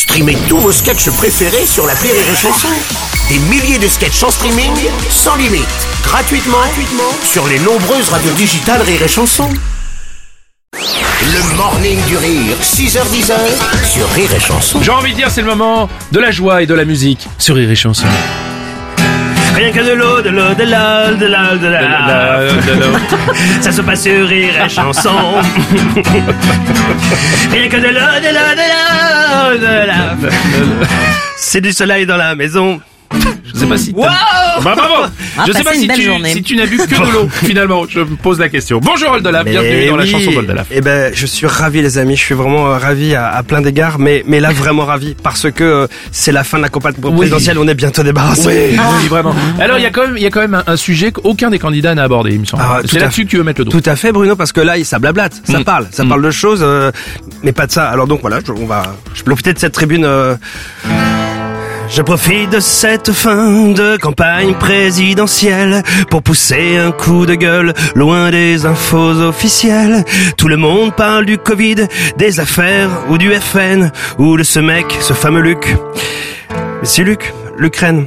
Streamez tous vos sketchs préférés sur la Rire et Chanson. Des milliers de sketchs en streaming, sans limite, gratuitement, gratuitement sur les nombreuses radios digitales Rire et Chanson. Le morning du rire, 6h10 sur Rire et Chanson. J'ai envie de dire, c'est le moment de la joie et de la musique sur Rire et Chanson. Rien que de l'eau, de l'eau, de l'eau, de l'eau, de l'eau. Ça se passe sur rire et chanson. Rien que de l'eau, de l'eau, de l'eau, C'est du soleil dans la maison. Je sais pas si Wow Bah bravo Ah, Je sais pas si tu, journée. si tu n'as bu que de l'eau, finalement. Je me pose la question. Bonjour Oldalaf, bienvenue dans la chanson d'Oldalaf. Eh ben, je suis ravi les amis, je suis vraiment euh, ravi à, à plein d'égards, mais mais là vraiment ravi parce que euh, c'est la fin de la campagne présidentielle, on est bientôt débarrassé. Oui, vraiment. Alors il y a quand même, il y a quand même un, un sujet qu'aucun des candidats n'a abordé, il me semble. Ah, c'est là-dessus que tu veux mettre le doigt. Tout à fait Bruno parce que là ça blablate, ça Mm. parle, ça Mm. parle de choses euh, mais pas de ça. Alors donc voilà, je, on va je peux profiter de cette tribune euh, je profite de cette fin de campagne présidentielle pour pousser un coup de gueule loin des infos officielles. Tout le monde parle du Covid, des affaires ou du FN ou de ce mec, ce fameux Luc. C'est Luc, l'Ukraine.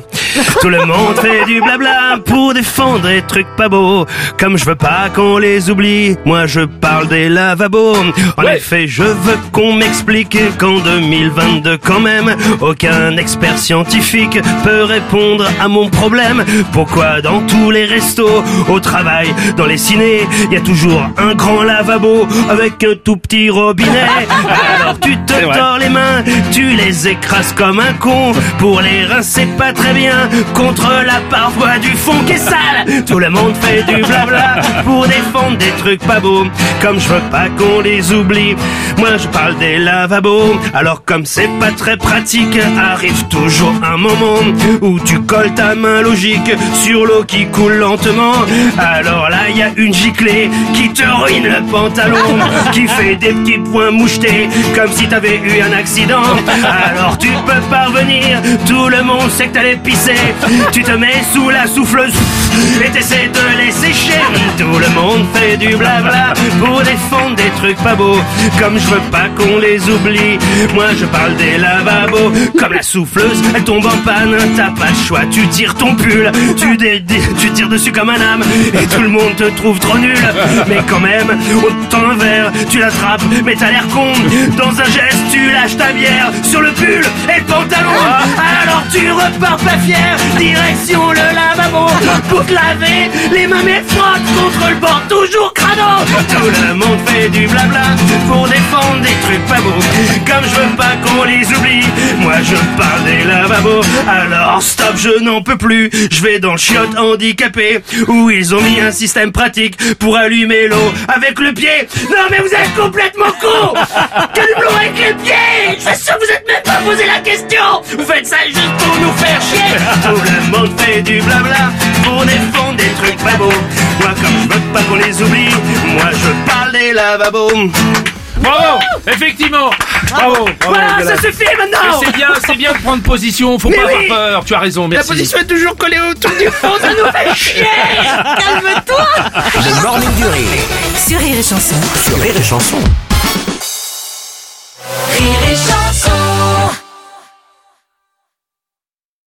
Tout le monde fait du blabla pour défendre des trucs pas beaux. Comme je veux pas qu'on les oublie, moi je parle des lavabos. En Ouais. effet, je veux qu'on m'explique qu'en 2022 quand même, aucun expert scientifique peut répondre à mon problème. Pourquoi dans tous les restos, au travail, dans les cinés, il y a toujours un grand lavabo avec un tout petit robinet? Alors tu te tords les mains, tu les écrases comme un con. Pour les rincer pas très bien, contre la paroi du fond qui est sale. Tout le monde fait du blabla pour défendre des trucs pas beaux. Comme je veux pas qu'on les oublie, moi je parle des lavabos. Alors comme c'est pas très pratique, arrive toujours un moment où tu colles ta main logique sur l'eau qui coule lentement. Alors là, y a une giclée qui te ruine le pantalon, qui fait des petits points mouchetés, comme si t'avais eu un accident. Alors tu peux tout le monde sait que t'allais pisser. Tu te mets sous la souffleuse et t'essaies de les sécher. Monde fait du blabla pour défendre des trucs pas beaux. Comme je veux pas qu'on les oublie, moi je parle des lavabos. Comme la souffleuse, elle tombe en panne, t'as pas le choix, tu tires ton pull, tu, tu tires dessus comme un âme, et tout le monde te trouve trop nul. Mais quand même, on tend un verre, tu l'attrapes, mais t'as l'air con. Dans un geste, tu lâches ta bière sur le pull et le pantalon. Alors tu repars pas fier, direction le lavabo pour te laver les mains mais contre le bord, toujours crado. Tout le monde fait du blabla pour défendre des trucs pas beaux. Comme je veux pas qu'on les oublie, moi je parle des lavabos. Alors stop, je n'en peux plus. Je vais dans le chiotte handicapé où ils ont mis un système pratique pour allumer l'eau avec le pied. Non mais vous êtes complètement con Que du avec les pieds Je suis sûr que vous êtes même pas posé la question Vous faites ça juste pour nous faire chier Tout le monde fait du blabla pour défendre des trucs pas beaux. Pas qu'on les oublie, moi je parle des lavabos. Bravo Effectivement. Bravo, bravo. Voilà, ça suffit maintenant. C'est bien, c'est bien de prendre position, faut Mais pas oui. avoir peur, tu as raison, La position est toujours collée autour du fond, ça nous fait chier. Calme-toi. Le morning du rire. Sur Rire et Chanson. sur. Rire et Chanson